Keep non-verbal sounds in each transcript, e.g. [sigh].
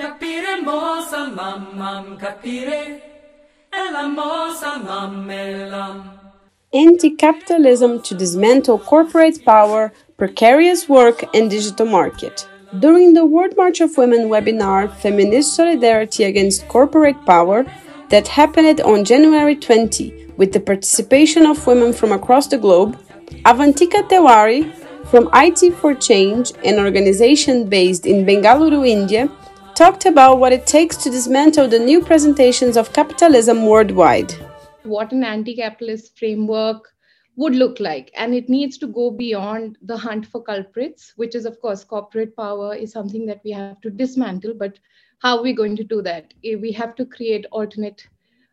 Capire mosa mamam capire mamellam. Anti-capitalism to dismantle corporate power, precarious work and digital market. During the World March of Women webinar Feminist Solidarity Against Corporate Power that happened on January 20 with the participation of women from across the globe, Avantika Tewari from IT for Change, an organization based in Bengaluru, India, talked about what it takes to dismantle the new presentations of capitalism worldwide. What an anti capitalist framework would look like. And it needs to go beyond the hunt for culprits, which is, of course, corporate power is something that we have to dismantle. But how are we going to do that? Eh, we have to create alternate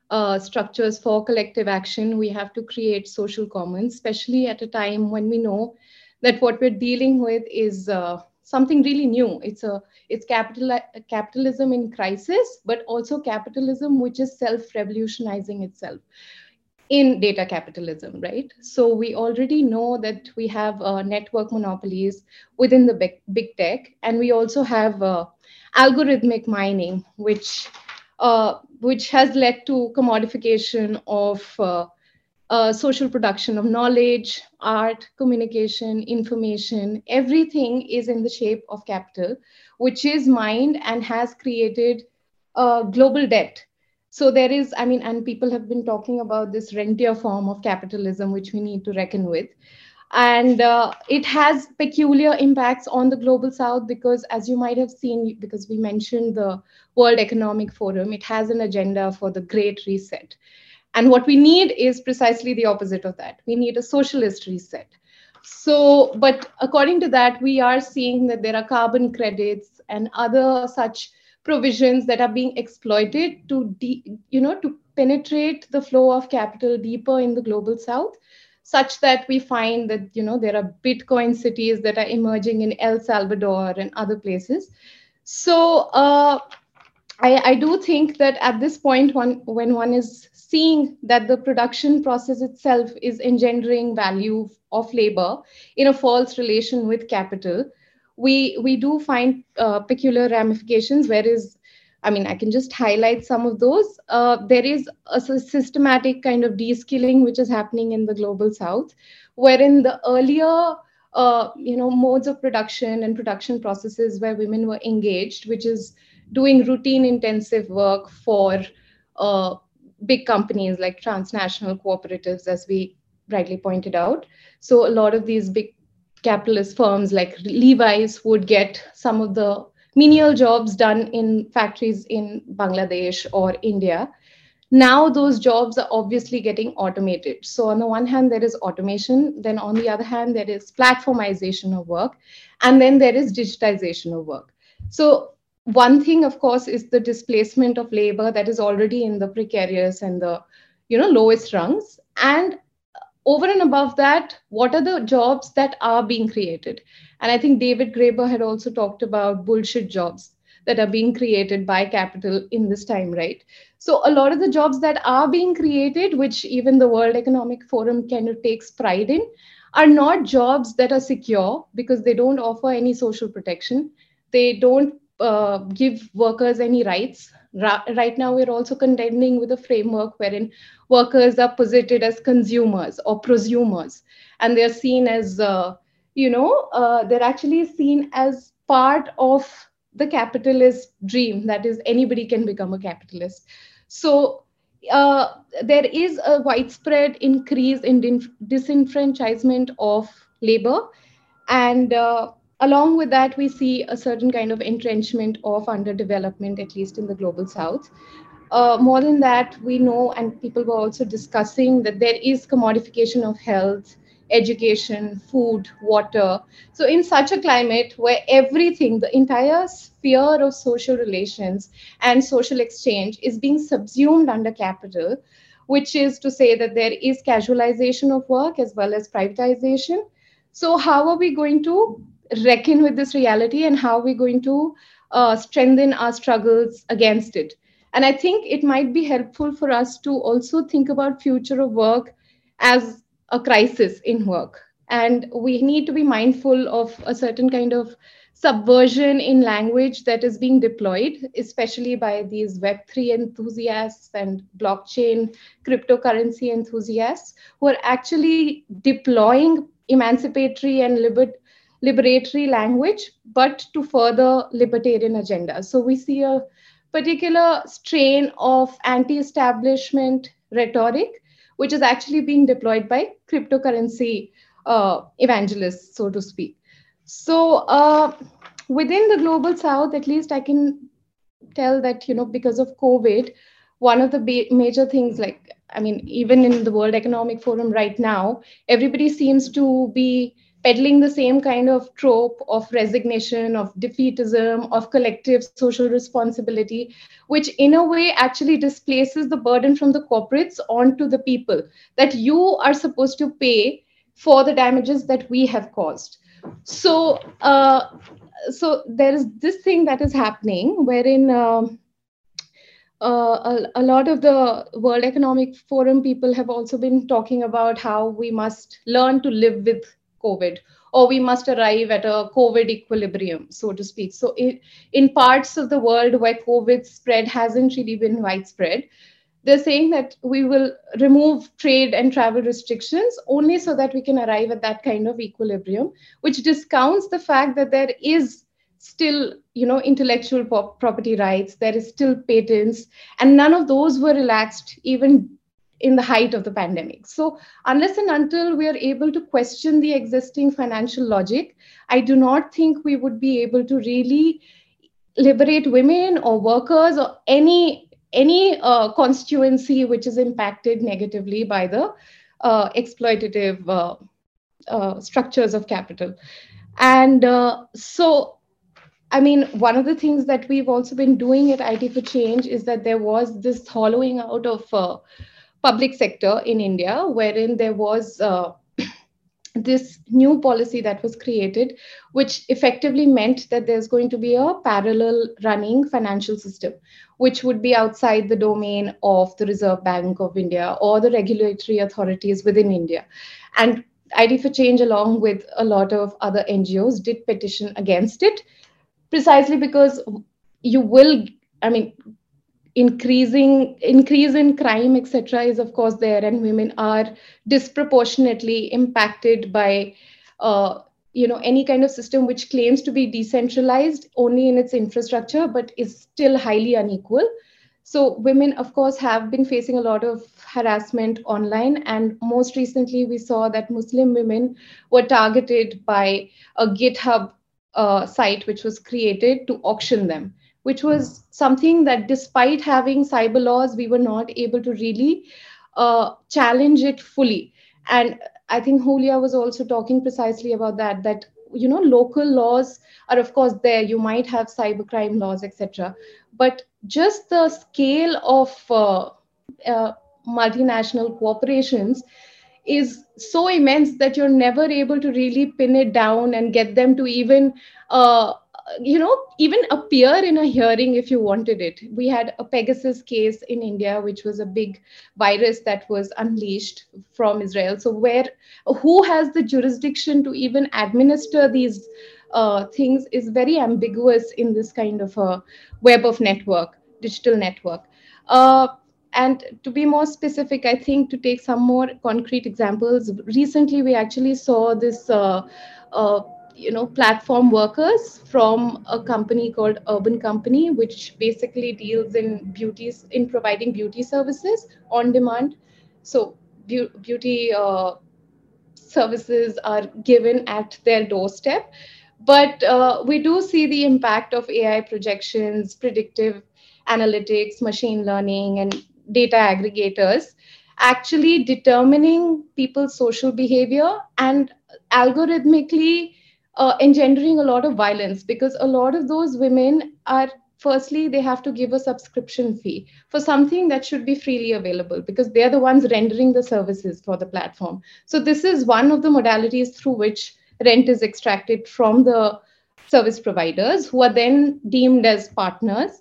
uh, structures for collective action. We have to create social commons, especially at a time when we know that what we're dealing with is uh, something really new. It's a it's capital capitalism in crisis, but also capitalism which is self-revolutionizing itself in data capitalism, right? So we already know that we have uh, network monopolies within the big, big tech, and we also have uh, algorithmic mining, which uh, which has led to commodification of uh, uh, social production of knowledge, art, communication, information, everything is in the shape of capital, which is mined and has created a global debt. So there is, I mean, and people have been talking about this rentier form of capitalism, which we need to reckon with. And uh, it has peculiar impacts on the global south because, as you might have seen, because we mentioned the World Economic Forum, it has an agenda for the Great Reset and what we need is precisely the opposite of that. We need a socialist reset. So, but according to that, we are seeing that there are carbon credits and other such provisions that are being exploited to, de- you know, to penetrate the flow of capital deeper in the global south such that we find that you know there are bitcoin cities that are emerging in el salvador and other places so uh, I, I, do think that at this point one, when one is seeing that the production process itself is engendering value of labor in a false relation with capital, we, we do find uh, peculiar ramifications, whereas I mean, I can just highlight some of those. Uh, there is a systematic kind of de-skilling which is happening in the global south, wherein the earlier uh, you know modes of production and production processes where women were engaged, which is doing routine intensive work for uh, big companies like transnational cooperatives, as we rightly pointed out. So a lot of these big capitalist firms like Levi's would get some of the menial jobs done in factories in Bangladesh or India. Now those jobs are obviously getting automated. So on the one hand, there is automation. Then on the other hand, there is platformization of work. And then there is digitization of work. So one thing of course is the displacement of labor that is already in the precarious and the you know lowest rungs. And over and above that what are the jobs that are being created? And i think david graeber had also talked about bullshit jobs that are being created by capital in this time right? So a lot of the jobs that are being created which even the world economic forum kind of takes pride in are not jobs that are secure because they don't offer any social protection. They don't uh, give workers any rights. Ra- right now, we're also contending with a framework wherein workers are posited as consumers or prosumers, and they're seen as, uh, you know, uh, they're actually seen as part of the capitalist dream. That is, anybody can become a capitalist. So uh, there is a widespread increase in disenfranchisement of labor, and uh, along with that, we see a certain kind of entrenchment of underdevelopment, at least in the global south. Uh, more than that, we know, and people were also discussing that there is commodification of health, education, food, water. So, in such a climate where everything, the entire sphere of social relations and social exchange is being subsumed under capital, which is to say that there is casualization of work as well as privatization. So, how are we going to reckon with this reality and how we're going to uh, strengthen our struggles against it. And i think it might be helpful for us to also think about future of work as a crisis in work. And we need to be mindful of a certain kind of subversion in language that is being deployed, especially by these Web3 enthusiasts and blockchain cryptocurrency enthusiasts who are actually deploying emancipatory and liber- liberatory language, but to further libertarian agenda. So we see a particular strain of anti establishment rhetoric, which is actually being deployed by cryptocurrency uh, evangelists, so to speak. So uh, within the global south, at least I can tell that, you know, because of COVID, one of the major things like i mean even in the world economic forum right now everybody seems to be peddling the same kind of trope of resignation, of defeatism, of collective social responsibility, which in a way actually displaces the burden from the corporates onto the people that you are supposed to pay for the damages that we have caused. So, uh, so there is this thing that is happening wherein. Uh, uh, a, a, lot of the World Economic Forum people have also been talking about how we must learn to live with COVID, or we must arrive at a COVID equilibrium, so to speak. So, it, in parts of the world where COVID spread hasn't really been widespread, they're saying that we will remove trade and travel restrictions only so that we can arrive at that kind of equilibrium, which discounts the fact that there is still you know intellectual property rights there is still patents and none of those were relaxed even in the height of the pandemic. So, unless and until we are able to question the existing financial logic, I do not think we would be able to really liberate women or workers or any any uh, constituency which is impacted negatively by the uh, exploitative uh, uh structures of capital. And uh, so, I mean, one of the things that we've also been doing at IT for Change is that there was this hollowing out of uh, public sector in India, wherein there was uh, [clears throat] this new policy that was created, which effectively meant that there's going to be a parallel running financial system, which would be outside the domain of the Reserve Bank of India or the regulatory authorities within India. And IT for Change, along with a lot of other NGOs, did petition against it precisely because you will, I mean, increasing increase in crime etc is of course there and women are disproportionately impacted by uh, you know any kind of system which claims to be decentralized only in its infrastructure but is still highly unequal. So women of course have been facing a lot of harassment online and most recently we saw that muslim women were targeted by a github uh, site which was created to auction them which was something that despite having cyber laws, we were not able to really uh, challenge it fully. And I think Julia was also talking precisely about that, that you know local laws are of course there. You might have cybercrime laws etc but just the scale of uh, uh, multinational corporations is so immense that you're never able to really pin it down and get them to even uh, you know even appear in a hearing if you wanted it. We had a pegasus case in india which was a big virus that was unleashed from israel. So where who has the jurisdiction to even administer these uh, things is very ambiguous in this kind of a web of network digital network. Uh, and to be more specific i think to take some more concrete examples recently we actually saw this uh, uh you know platform workers from a company called urban company which basically deals in beauties in providing beauty services on demand. So be- beauty uh, services are given at their doorstep. But uh, we do see the impact of ai projections predictive analytics machine learning and data aggregators actually determining people's social behavior and algorithmically uh, engendering a lot of violence because a lot of those women are firstly they have to give a subscription fee for something that should be freely available because they're the ones rendering the services for the platform. So this is one of the modalities through which rent is extracted from the service providers who are then deemed as partners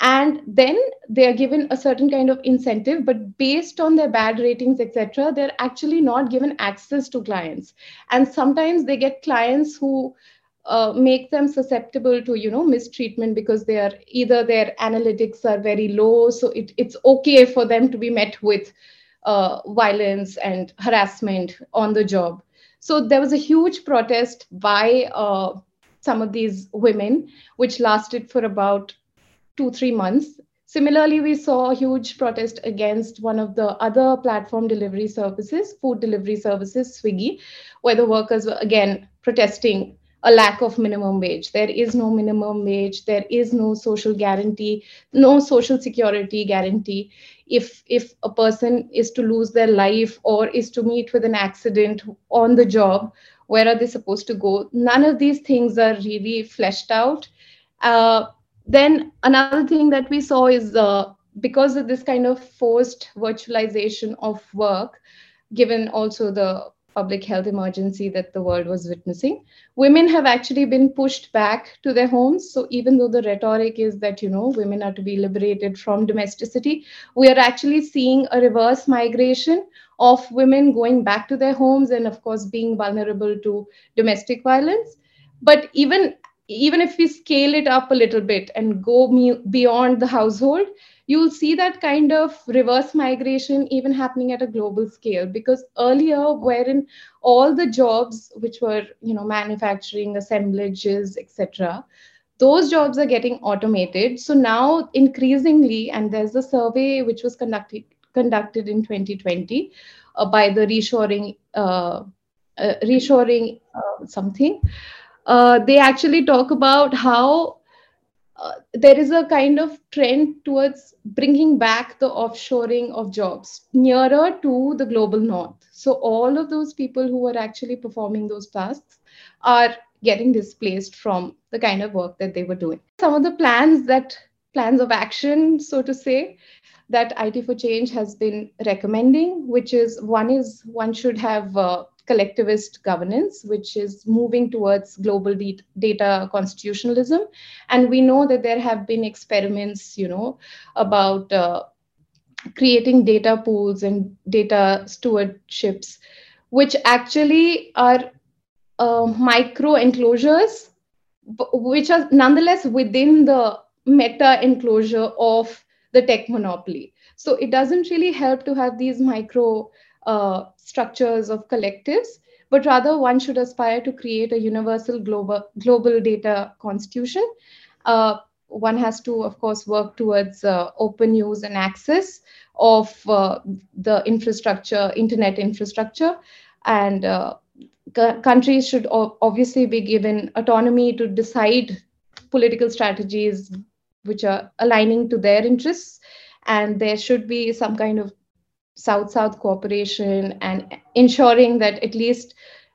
and then they are given a certain kind of incentive but based on their bad ratings etc they're actually not given access to clients. And sometimes they get clients who uh, make them susceptible to you know mistreatment because they are either their analytics are very low so it, it's okay for them to be met with uh, violence and harassment on the job. So there was a huge protest by uh, some of these women which lasted for about two three months Similarly, we saw a huge protest against one of the other platform delivery services, food delivery services, Swiggy, where the workers were again protesting a lack of minimum wage. There is no minimum wage. There is no social guarantee, no social security guarantee. If if a person is to lose their life or is to meet with an accident on the job, where are they supposed to go? None of these things are really fleshed out. Uh, then another thing that we saw is uh, because of this kind of forced virtualization of work, given also the public health emergency that the world was witnessing, women have actually been pushed back to their homes. So even though the rhetoric is that, you know, women are to be liberated from domesticity, we are actually seeing a reverse migration of women going back to their homes and of course being vulnerable to domestic violence. But even even if we scale it up a little bit and go beyond the household, you'll see that kind of reverse migration even happening at a global scale. Because earlier, wherein all the jobs which were, you know, manufacturing, assemblages, etc., those jobs are getting automated. So now, increasingly, and there's a survey which was conducted conducted in 2020 uh, by the reshoring uh, uh, reshoring uh, something uh, they actually talk about how uh, there is a kind of trend towards bringing back the offshoring of jobs nearer to the global north. So, all of those people who are actually performing those tasks are getting displaced from the kind of work that they were doing. Some of the plans that plans of action, so to say, that IT for Change has been recommending, which is one is one should have uh, collectivist governance, which is moving towards global de- data constitutionalism. And we know that there have been experiments, you know, about uh, creating data pools and data stewardships, which actually are uh, micro enclosures, which are nonetheless within the meta enclosure of the tech monopoly. So it doesn't really help to have these micro uh, structures of collectives, but rather one should aspire to create a universal global, global data constitution. Uh, one has to, of course, work towards uh, open use and access of uh, the infrastructure, internet infrastructure, and uh, countries should obviously be given autonomy to decide political strategies which are aligning to their interests and there should be some kind of South South cooperation and ensuring that at least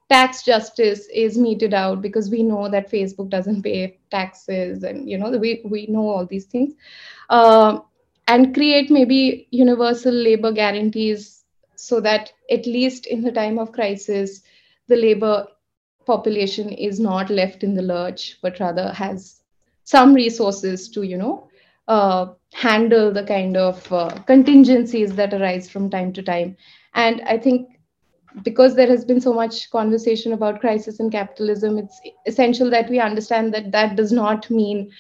tax justice is meted out because we know that Facebook doesn't pay taxes and you know we, we know all these things. Uh, and create maybe universal labor guarantees so that at least in the time of crisis the labor population is not left in the lurch but rather has some resources to you know uh, handle the kind of uh, contingencies that arise from time to time. And I think because there has been so much conversation about crisis in capitalism, it's essential that we understand that that does not mean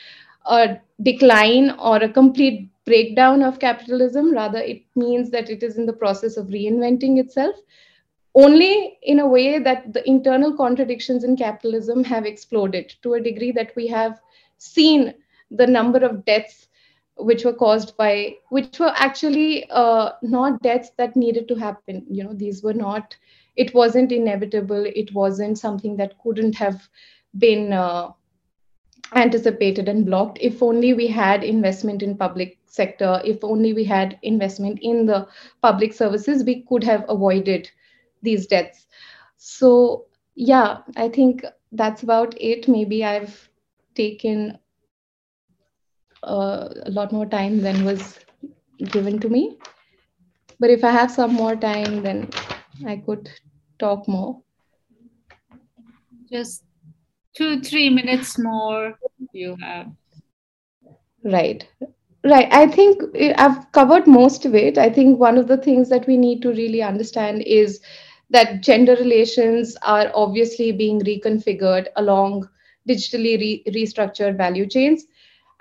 a decline or a complete breakdown of capitalism. Rather, it means that it is in the process of reinventing itself only in a way that the internal contradictions in capitalism have exploded to a degree that we have seen the number of deaths which were caused by which were actually uh, not deaths that needed to happen you know these were not it wasn't inevitable it wasn't something that couldn't have been uh, anticipated and blocked. If only we had investment in public sector if only we had investment in the public services we could have avoided these deaths. So yeah i think that's about it. Maybe i've taken uh, a lot more time than was given to me. But if I have some more time, then I could talk more. Just two, three minutes more you have. Right. Right. I think I've covered most of it. I think one of the things that we need to really understand is that gender relations are obviously being reconfigured along digitally re- restructured value chains.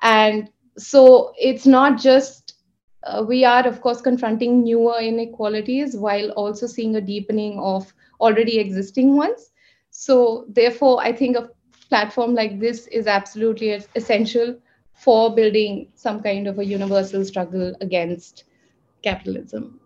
And so it's not just, uh, we are, of course, confronting newer inequalities while also seeing a deepening of already existing ones. So, therefore, I think a platform like this is absolutely essential for building some kind of a universal struggle against capitalism.